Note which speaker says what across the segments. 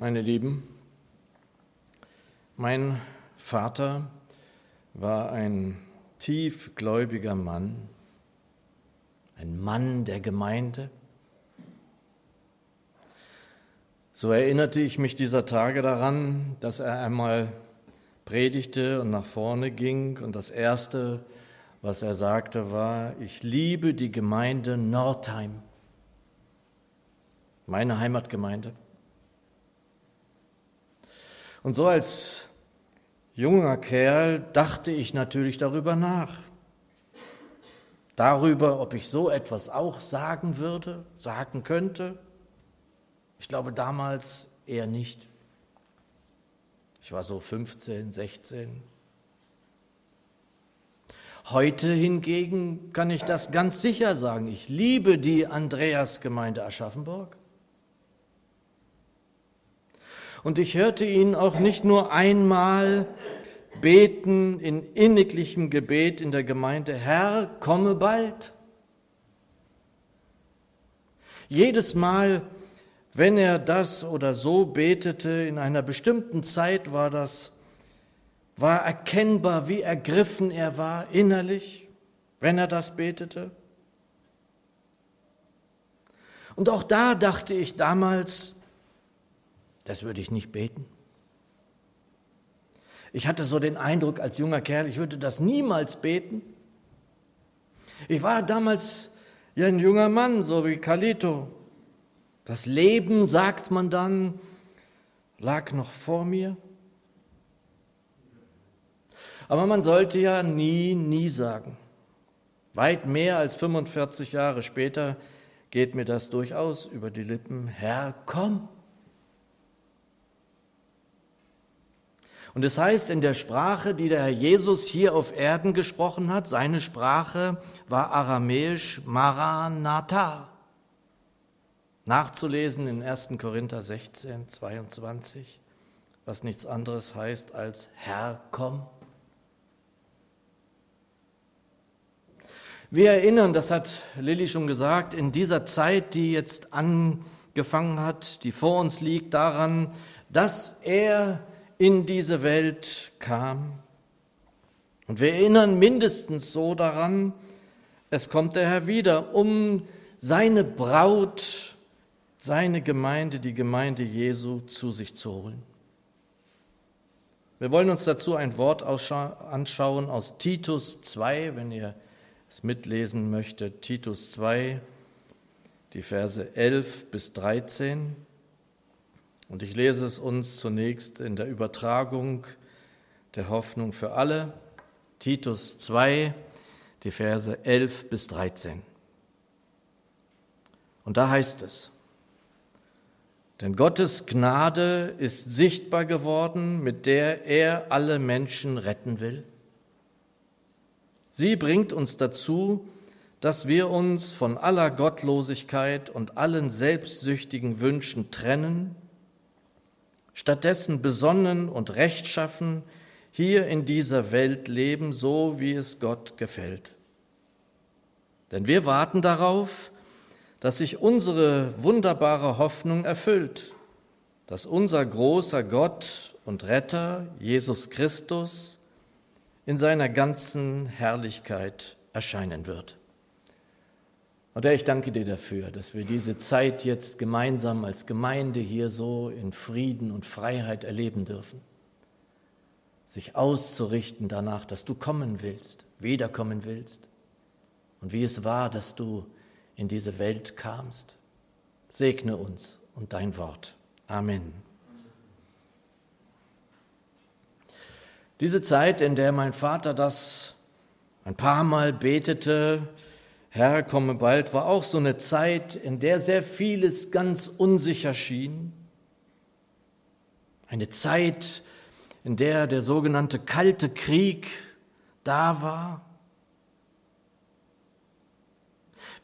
Speaker 1: meine Lieben, mein Vater war ein tiefgläubiger Mann, ein Mann der Gemeinde. So erinnerte ich mich dieser Tage daran, dass er einmal predigte und nach vorne ging und das Erste, was er sagte, war, ich liebe die Gemeinde Nordheim, meine Heimatgemeinde. Und so als junger Kerl dachte ich natürlich darüber nach. Darüber, ob ich so etwas auch sagen würde, sagen könnte. Ich glaube damals eher nicht. Ich war so 15, 16. Heute hingegen kann ich das ganz sicher sagen. Ich liebe die Andreasgemeinde Aschaffenburg. Und ich hörte ihn auch nicht nur einmal beten in inniglichem Gebet in der Gemeinde, Herr, komme bald. Jedes Mal, wenn er das oder so betete, in einer bestimmten Zeit war das, war erkennbar, wie ergriffen er war innerlich, wenn er das betete. Und auch da dachte ich damals, das würde ich nicht beten. Ich hatte so den Eindruck als junger Kerl, ich würde das niemals beten. Ich war damals ja ein junger Mann, so wie Kalito. Das Leben, sagt man dann, lag noch vor mir. Aber man sollte ja nie, nie sagen. Weit mehr als 45 Jahre später geht mir das durchaus über die Lippen. Herr, komm. Und es heißt in der Sprache, die der Herr Jesus hier auf Erden gesprochen hat, seine Sprache war aramäisch Maranatha. Nachzulesen in 1. Korinther 16, 22, was nichts anderes heißt als Herr, komm. Wir erinnern, das hat Lilly schon gesagt, in dieser Zeit, die jetzt angefangen hat, die vor uns liegt, daran, dass er in diese Welt kam. Und wir erinnern mindestens so daran, es kommt der Herr wieder, um seine Braut, seine Gemeinde, die Gemeinde Jesu zu sich zu holen. Wir wollen uns dazu ein Wort anschauen aus Titus 2, wenn ihr es mitlesen möchtet. Titus 2, die Verse 11 bis 13. Und ich lese es uns zunächst in der Übertragung der Hoffnung für alle, Titus 2, die Verse 11 bis 13. Und da heißt es, denn Gottes Gnade ist sichtbar geworden, mit der er alle Menschen retten will. Sie bringt uns dazu, dass wir uns von aller Gottlosigkeit und allen selbstsüchtigen Wünschen trennen stattdessen besonnen und rechtschaffen hier in dieser Welt leben, so wie es Gott gefällt. Denn wir warten darauf, dass sich unsere wunderbare Hoffnung erfüllt, dass unser großer Gott und Retter, Jesus Christus, in seiner ganzen Herrlichkeit erscheinen wird. Und Herr, ich danke dir dafür, dass wir diese Zeit jetzt gemeinsam als Gemeinde hier so in Frieden und Freiheit erleben dürfen. Sich auszurichten danach, dass du kommen willst, wiederkommen willst und wie es war, dass du in diese Welt kamst. Segne uns und dein Wort. Amen. Diese Zeit, in der mein Vater das ein paar Mal betete, Herr, komme bald, war auch so eine Zeit, in der sehr vieles ganz unsicher schien. Eine Zeit, in der der sogenannte Kalte Krieg da war.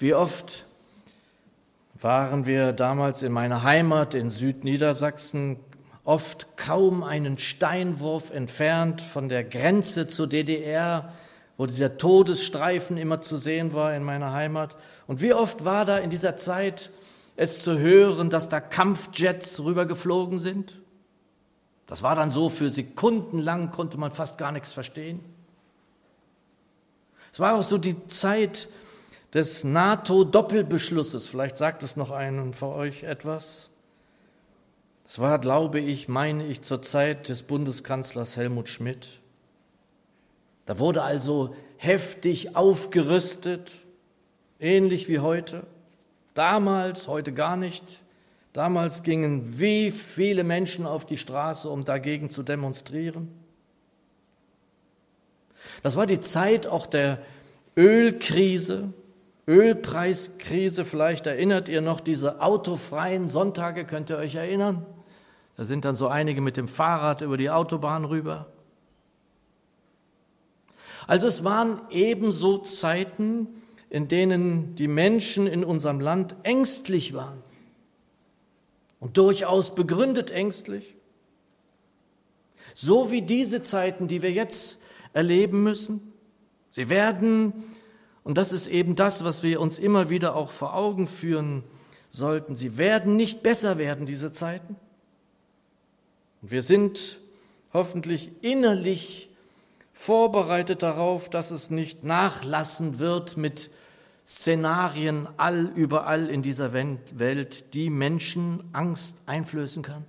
Speaker 1: Wie oft waren wir damals in meiner Heimat in Südniedersachsen oft kaum einen Steinwurf entfernt von der Grenze zur DDR, wo dieser Todesstreifen immer zu sehen war in meiner Heimat. Und wie oft war da in dieser Zeit es zu hören, dass da Kampfjets rübergeflogen sind. Das war dann so, für Sekunden lang konnte man fast gar nichts verstehen. Es war auch so die Zeit des NATO-Doppelbeschlusses. Vielleicht sagt es noch einen von euch etwas. Es war, glaube ich, meine ich, zur Zeit des Bundeskanzlers Helmut Schmidt. Da wurde also heftig aufgerüstet, ähnlich wie heute. Damals, heute gar nicht. Damals gingen wie viele Menschen auf die Straße, um dagegen zu demonstrieren. Das war die Zeit auch der Ölkrise, Ölpreiskrise. Vielleicht erinnert ihr noch diese autofreien Sonntage, könnt ihr euch erinnern? Da sind dann so einige mit dem Fahrrad über die Autobahn rüber. Also es waren ebenso Zeiten, in denen die Menschen in unserem Land ängstlich waren und durchaus begründet ängstlich. So wie diese Zeiten, die wir jetzt erleben müssen. Sie werden, und das ist eben das, was wir uns immer wieder auch vor Augen führen sollten, sie werden nicht besser werden, diese Zeiten. Und wir sind hoffentlich innerlich vorbereitet darauf, dass es nicht nachlassen wird mit Szenarien all überall in dieser Welt, die Menschen Angst einflößen kann?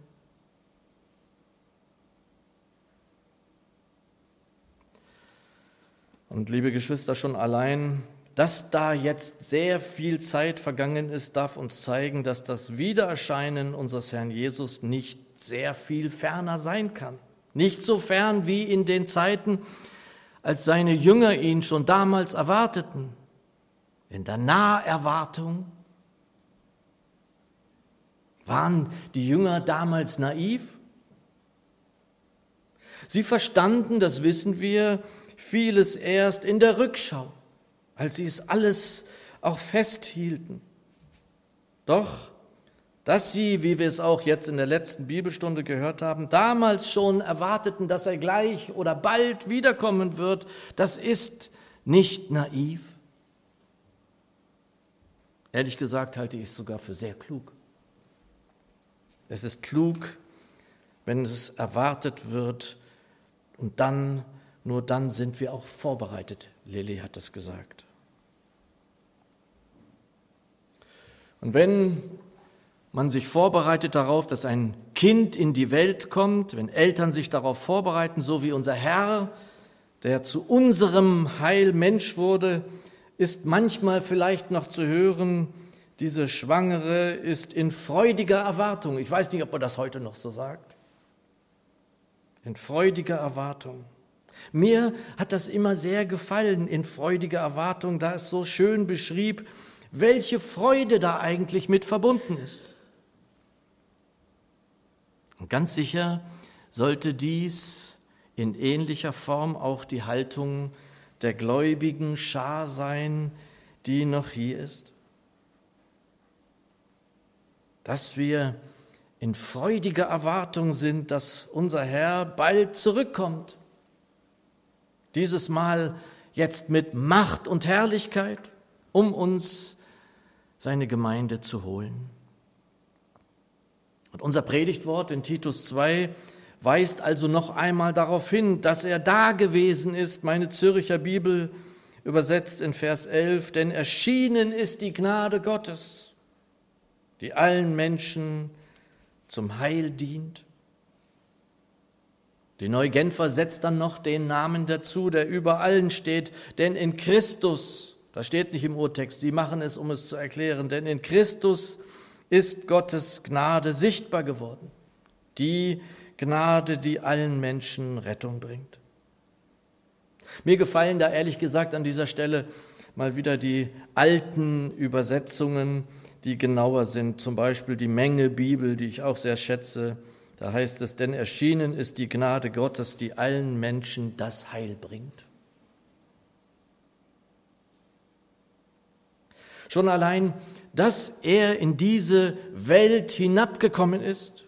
Speaker 1: Und liebe Geschwister, schon allein, dass da jetzt sehr viel Zeit vergangen ist, darf uns zeigen, dass das Wiedererscheinen unseres Herrn Jesus nicht sehr viel ferner sein kann. Nicht so fern wie in den Zeiten, als seine Jünger ihn schon damals erwarteten. In der Naherwartung waren die Jünger damals naiv? Sie verstanden, das wissen wir, vieles erst in der Rückschau, als sie es alles auch festhielten. Doch dass sie, wie wir es auch jetzt in der letzten Bibelstunde gehört haben, damals schon erwarteten, dass er gleich oder bald wiederkommen wird, das ist nicht naiv. Ehrlich gesagt halte ich es sogar für sehr klug. Es ist klug, wenn es erwartet wird und dann, nur dann sind wir auch vorbereitet. Lilly hat es gesagt. Und wenn man sich vorbereitet darauf, dass ein Kind in die Welt kommt, wenn Eltern sich darauf vorbereiten, so wie unser Herr, der zu unserem Heil Mensch wurde, ist manchmal vielleicht noch zu hören, diese Schwangere ist in freudiger Erwartung. Ich weiß nicht, ob man das heute noch so sagt. In freudiger Erwartung. Mir hat das immer sehr gefallen, in freudiger Erwartung, da es so schön beschrieb, welche Freude da eigentlich mit verbunden ist. Und ganz sicher sollte dies in ähnlicher Form auch die Haltung der gläubigen Schar sein, die noch hier ist. Dass wir in freudiger Erwartung sind, dass unser Herr bald zurückkommt. Dieses Mal jetzt mit Macht und Herrlichkeit, um uns seine Gemeinde zu holen. Und unser Predigtwort in Titus 2 weist also noch einmal darauf hin, dass er da gewesen ist, meine Zürcher Bibel übersetzt in Vers 11, denn erschienen ist die Gnade Gottes, die allen Menschen zum Heil dient. Die Neugenfer setzt dann noch den Namen dazu, der über allen steht, denn in Christus, das steht nicht im Urtext, sie machen es, um es zu erklären, denn in Christus ist Gottes Gnade sichtbar geworden. Die Gnade, die allen Menschen Rettung bringt. Mir gefallen da ehrlich gesagt an dieser Stelle mal wieder die alten Übersetzungen, die genauer sind. Zum Beispiel die Menge Bibel, die ich auch sehr schätze. Da heißt es, denn erschienen ist die Gnade Gottes, die allen Menschen das Heil bringt. Schon allein dass er in diese Welt hinabgekommen ist.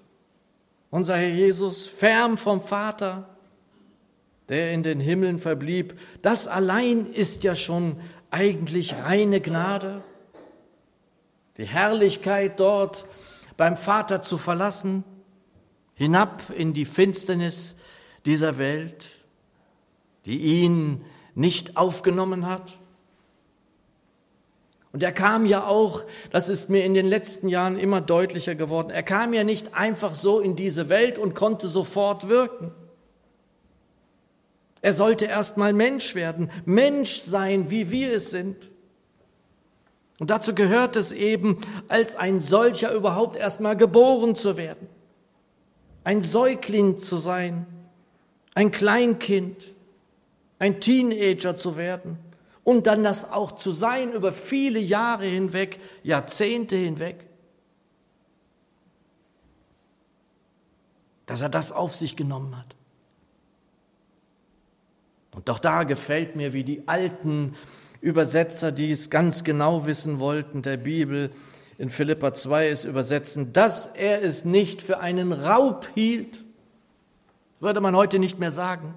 Speaker 1: Unser Herr Jesus, fern vom Vater, der in den Himmeln verblieb, das allein ist ja schon eigentlich reine Gnade. die Herrlichkeit dort beim Vater zu verlassen, hinab in die Finsternis dieser Welt, die ihn nicht aufgenommen hat. Und er kam ja auch, das ist mir in den letzten Jahren immer deutlicher geworden, er kam ja nicht einfach so in diese Welt und konnte sofort wirken. Er sollte erst mal Mensch werden, Mensch sein, wie wir es sind. Und dazu gehört es eben, als ein solcher überhaupt erst mal geboren zu werden, ein Säugling zu sein, ein Kleinkind, ein Teenager zu werden und dann das auch zu sein über viele Jahre hinweg, Jahrzehnte hinweg. Dass er das auf sich genommen hat. Und doch da gefällt mir, wie die alten Übersetzer, die es ganz genau wissen wollten, der Bibel in Philippa 2 es übersetzen, dass er es nicht für einen Raub hielt, würde man heute nicht mehr sagen,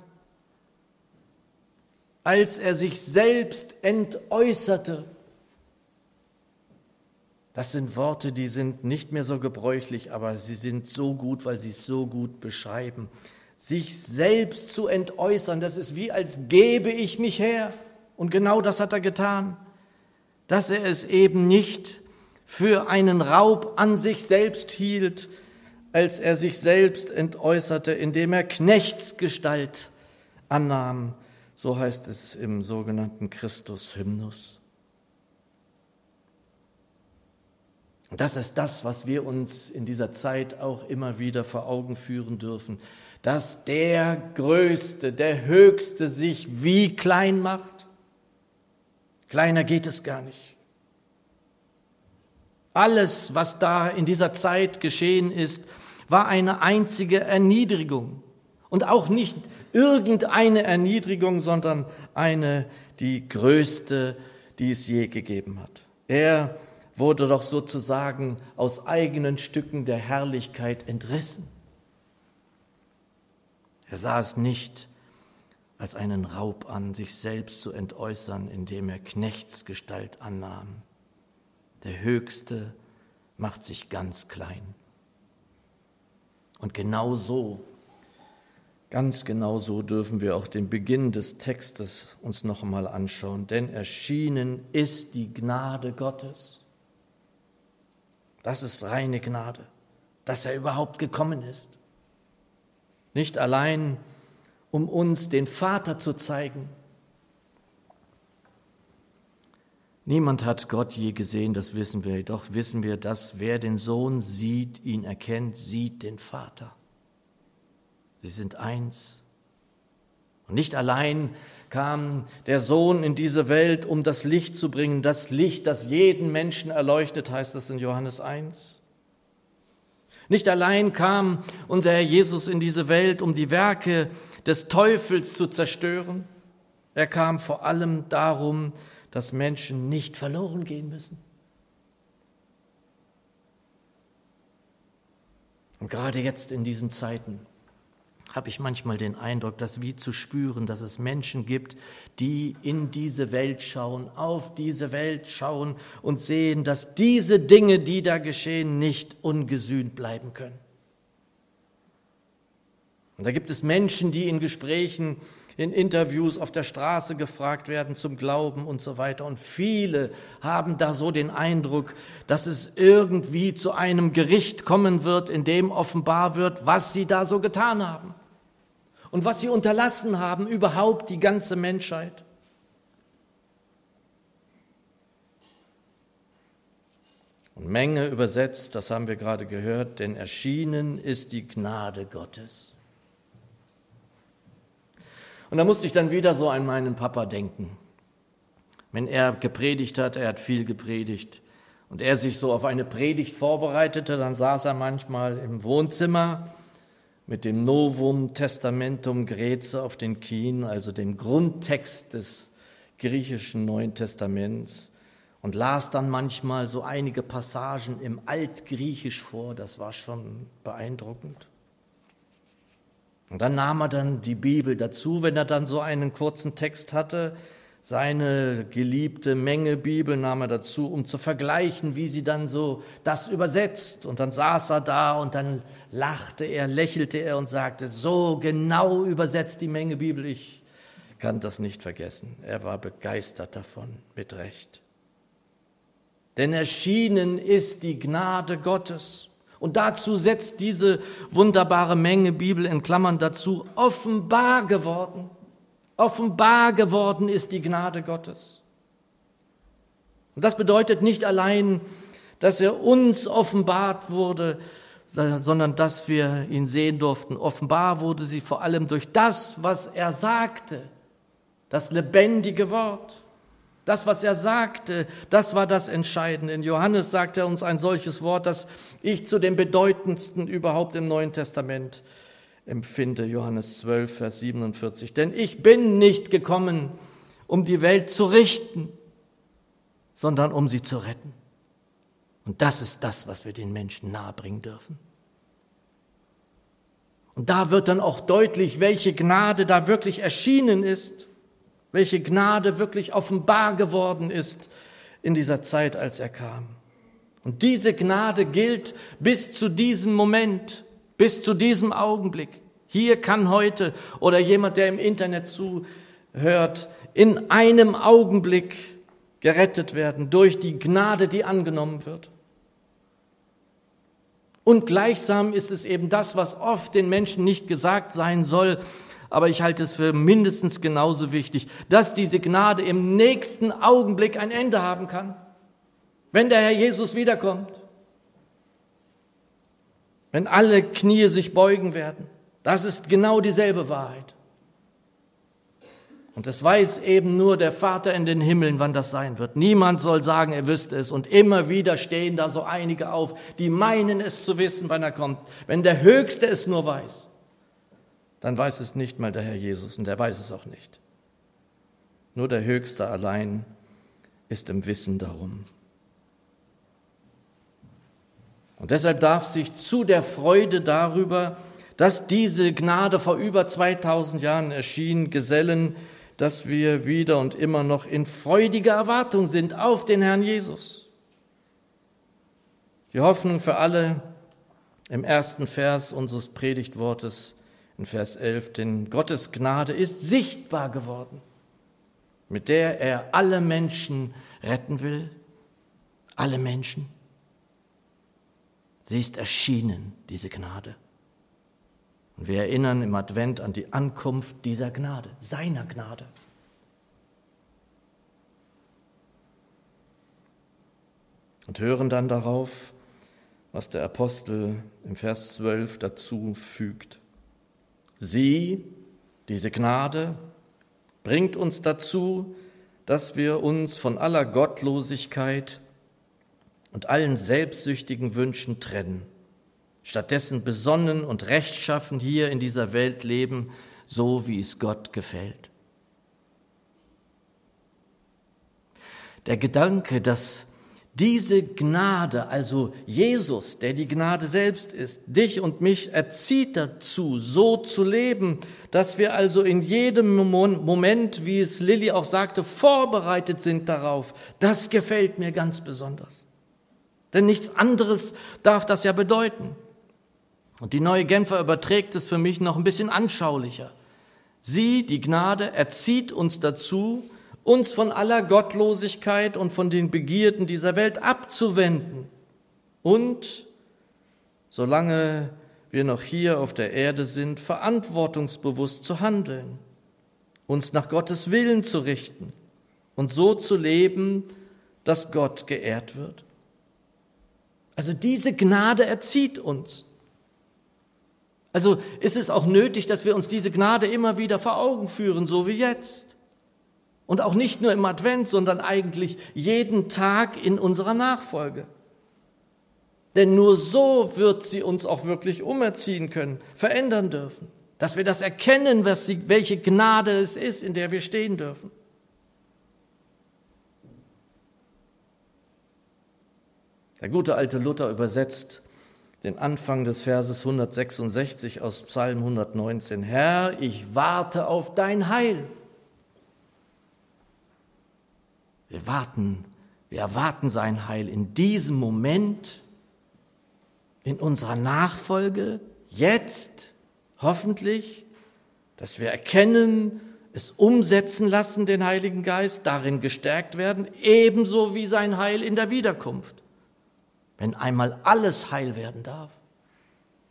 Speaker 1: als er sich selbst entäußerte. Das sind Worte, die sind nicht mehr so gebräuchlich, aber sie sind so gut, weil sie es so gut beschreiben. Sich selbst zu entäußern, das ist wie als gebe ich mich her. Und genau das hat er getan, dass er es eben nicht für einen Raub an sich selbst hielt, als er sich selbst entäußerte, indem er Knechtsgestalt annahm so heißt es im sogenannten Christus-Hymnus. Das ist das, was wir uns in dieser Zeit auch immer wieder vor Augen führen dürfen, dass der Größte, der Höchste sich wie klein macht. Kleiner geht es gar nicht. Alles, was da in dieser Zeit geschehen ist, war eine einzige Erniedrigung und auch nicht irgendeine Erniedrigung, sondern eine, die größte, die es je gegeben hat. Er wurde doch sozusagen aus eigenen Stücken der Herrlichkeit entrissen. Er sah es nicht als einen Raub an, sich selbst zu entäußern, indem er Knechtsgestalt annahm. Der Höchste macht sich ganz klein. Und genau so Ganz genau so dürfen wir auch den Beginn des Textes uns noch einmal anschauen. Denn erschienen ist die Gnade Gottes. Das ist reine Gnade, dass er überhaupt gekommen ist. Nicht allein, um uns den Vater zu zeigen. Niemand hat Gott je gesehen, das wissen wir. Doch wissen wir, dass wer den Sohn sieht, ihn erkennt, sieht den Vater. Sie sind eins. Und nicht allein kam der Sohn in diese Welt, um das Licht zu bringen, das Licht, das jeden Menschen erleuchtet, heißt es in Johannes 1. Nicht allein kam unser Herr Jesus in diese Welt, um die Werke des Teufels zu zerstören. Er kam vor allem darum, dass Menschen nicht verloren gehen müssen. Und gerade jetzt in diesen Zeiten habe ich manchmal den Eindruck, dass wie zu spüren, dass es Menschen gibt, die in diese Welt schauen, auf diese Welt schauen und sehen, dass diese Dinge, die da geschehen, nicht ungesühnt bleiben können. Und da gibt es Menschen, die in Gesprächen, in Interviews auf der Straße gefragt werden zum Glauben und so weiter. Und viele haben da so den Eindruck, dass es irgendwie zu einem Gericht kommen wird, in dem offenbar wird, was sie da so getan haben und was sie unterlassen haben, überhaupt die ganze Menschheit. Und Menge übersetzt, das haben wir gerade gehört, denn erschienen ist die Gnade Gottes. Und da musste ich dann wieder so an meinen Papa denken. Wenn er gepredigt hat, er hat viel gepredigt, und er sich so auf eine Predigt vorbereitete, dann saß er manchmal im Wohnzimmer mit dem Novum Testamentum Graece auf den Kien, also dem Grundtext des griechischen Neuen Testaments und las dann manchmal so einige Passagen im Altgriechisch vor, das war schon beeindruckend. Und dann nahm er dann die Bibel dazu, wenn er dann so einen kurzen Text hatte, seine geliebte Menge Bibel nahm er dazu, um zu vergleichen, wie sie dann so das übersetzt. Und dann saß er da und dann lachte er, lächelte er und sagte, so genau übersetzt die Menge Bibel, ich kann das nicht vergessen. Er war begeistert davon, mit Recht. Denn erschienen ist die Gnade Gottes. Und dazu setzt diese wunderbare Menge Bibel in Klammern dazu, offenbar geworden. Offenbar geworden ist die Gnade Gottes. Und das bedeutet nicht allein, dass er uns offenbart wurde, sondern dass wir ihn sehen durften. Offenbar wurde sie vor allem durch das, was er sagte, das lebendige Wort. Das, was er sagte, das war das Entscheidende. In Johannes sagt er uns ein solches Wort, das ich zu dem bedeutendsten überhaupt im Neuen Testament empfinde. Johannes 12, Vers 47. Denn ich bin nicht gekommen, um die Welt zu richten, sondern um sie zu retten. Und das ist das, was wir den Menschen nahebringen dürfen. Und da wird dann auch deutlich, welche Gnade da wirklich erschienen ist, welche Gnade wirklich offenbar geworden ist in dieser Zeit, als er kam. Und diese Gnade gilt bis zu diesem Moment bis zu diesem Augenblick. Hier kann heute oder jemand, der im Internet zuhört, in einem Augenblick gerettet werden durch die Gnade, die angenommen wird. Und gleichsam ist es eben das, was oft den Menschen nicht gesagt sein soll, aber ich halte es für mindestens genauso wichtig, dass diese Gnade im nächsten Augenblick ein Ende haben kann, wenn der Herr Jesus wiederkommt wenn alle Knie sich beugen werden. Das ist genau dieselbe Wahrheit. Und es weiß eben nur der Vater in den Himmeln, wann das sein wird. Niemand soll sagen, er wüsste es. Und immer wieder stehen da so einige auf, die meinen es zu wissen, wann er kommt. Wenn der Höchste es nur weiß, dann weiß es nicht mal der Herr Jesus und er weiß es auch nicht. Nur der Höchste allein ist im Wissen darum. Und deshalb darf sich zu der Freude darüber, dass diese Gnade vor über 2000 Jahren erschien, gesellen, dass wir wieder und immer noch in freudiger Erwartung sind auf den Herrn Jesus. Die Hoffnung für alle im ersten Vers unseres Predigtwortes in Vers 11, denn Gottes Gnade ist sichtbar geworden, mit der er alle Menschen retten will, alle Menschen. Sie ist erschienen, diese Gnade. Und wir erinnern im Advent an die Ankunft dieser Gnade, seiner Gnade. Und hören dann darauf, was der Apostel im Vers 12 dazu fügt. Sie, diese Gnade, bringt uns dazu, dass wir uns von aller Gottlosigkeit und allen selbstsüchtigen Wünschen trennen, stattdessen besonnen und rechtschaffen hier in dieser Welt leben, so wie es Gott gefällt. Der Gedanke, dass diese Gnade, also Jesus, der die Gnade selbst ist, dich und mich erzieht dazu, so zu leben, dass wir also in jedem Moment, wie es Lilly auch sagte, vorbereitet sind darauf, das gefällt mir ganz besonders. Denn nichts anderes darf das ja bedeuten. Und die neue Genfer überträgt es für mich noch ein bisschen anschaulicher. Sie, die Gnade, erzieht uns dazu, uns von aller Gottlosigkeit und von den Begierden dieser Welt abzuwenden und, solange wir noch hier auf der Erde sind, verantwortungsbewusst zu handeln, uns nach Gottes Willen zu richten und so zu leben, dass Gott geehrt wird. Also diese Gnade erzieht uns. Also ist es auch nötig, dass wir uns diese Gnade immer wieder vor Augen führen, so wie jetzt. Und auch nicht nur im Advent, sondern eigentlich jeden Tag in unserer Nachfolge. Denn nur so wird sie uns auch wirklich umerziehen können, verändern dürfen. Dass wir das erkennen, welche Gnade es ist, in der wir stehen dürfen. Der gute alte Luther übersetzt den Anfang des Verses 166 aus Psalm 119. Herr, ich warte auf dein Heil. Wir warten, wir erwarten sein Heil in diesem Moment, in unserer Nachfolge, jetzt, hoffentlich, dass wir erkennen, es umsetzen lassen, den Heiligen Geist, darin gestärkt werden, ebenso wie sein Heil in der Wiederkunft. Wenn einmal alles heil werden darf.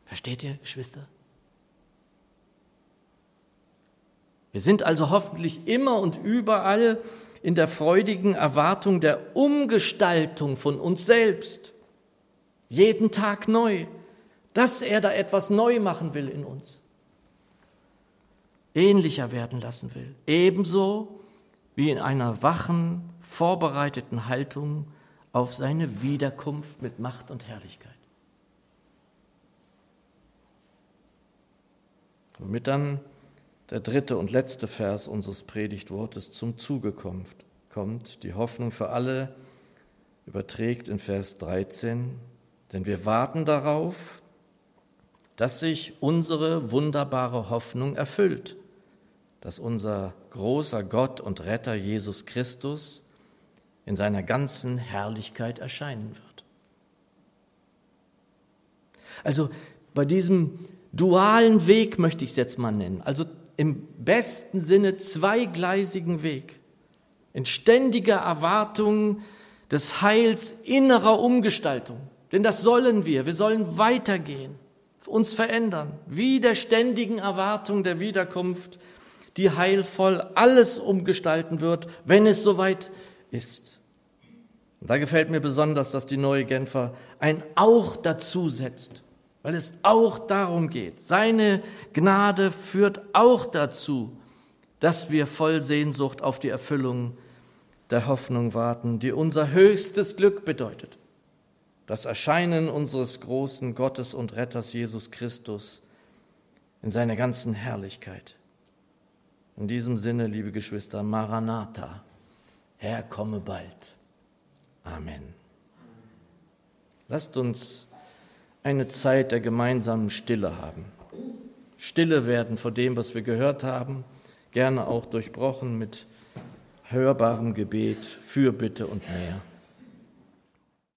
Speaker 1: Versteht ihr, Geschwister? Wir sind also hoffentlich immer und überall in der freudigen Erwartung der Umgestaltung von uns selbst. Jeden Tag neu, dass er da etwas neu machen will in uns ähnlicher werden lassen will. Ebenso wie in einer wachen, vorbereiteten Haltung auf seine Wiederkunft mit Macht und Herrlichkeit. Womit dann der dritte und letzte Vers unseres Predigtwortes zum Zuge kommt, kommt die Hoffnung für alle, überträgt in Vers 13, denn wir warten darauf, dass sich unsere wunderbare Hoffnung erfüllt dass unser großer Gott und Retter Jesus Christus in seiner ganzen Herrlichkeit erscheinen wird. Also bei diesem dualen Weg möchte ich es jetzt mal nennen, also im besten Sinne zweigleisigen Weg, in ständiger Erwartung des Heils innerer Umgestaltung. Denn das sollen wir, wir sollen weitergehen, uns verändern, wie der ständigen Erwartung der Wiederkunft die heilvoll alles umgestalten wird, wenn es soweit ist. Und da gefällt mir besonders, dass die neue Genfer ein auch dazu setzt, weil es auch darum geht. Seine Gnade führt auch dazu, dass wir voll Sehnsucht auf die Erfüllung der Hoffnung warten, die unser höchstes Glück bedeutet. Das Erscheinen unseres großen Gottes und Retters Jesus Christus in seiner ganzen Herrlichkeit. In diesem Sinne, liebe Geschwister, Maranatha, Herr, komme bald. Amen. Lasst uns eine Zeit der gemeinsamen Stille haben. Stille werden vor dem, was wir gehört haben, gerne auch durchbrochen mit hörbarem Gebet, Fürbitte und mehr.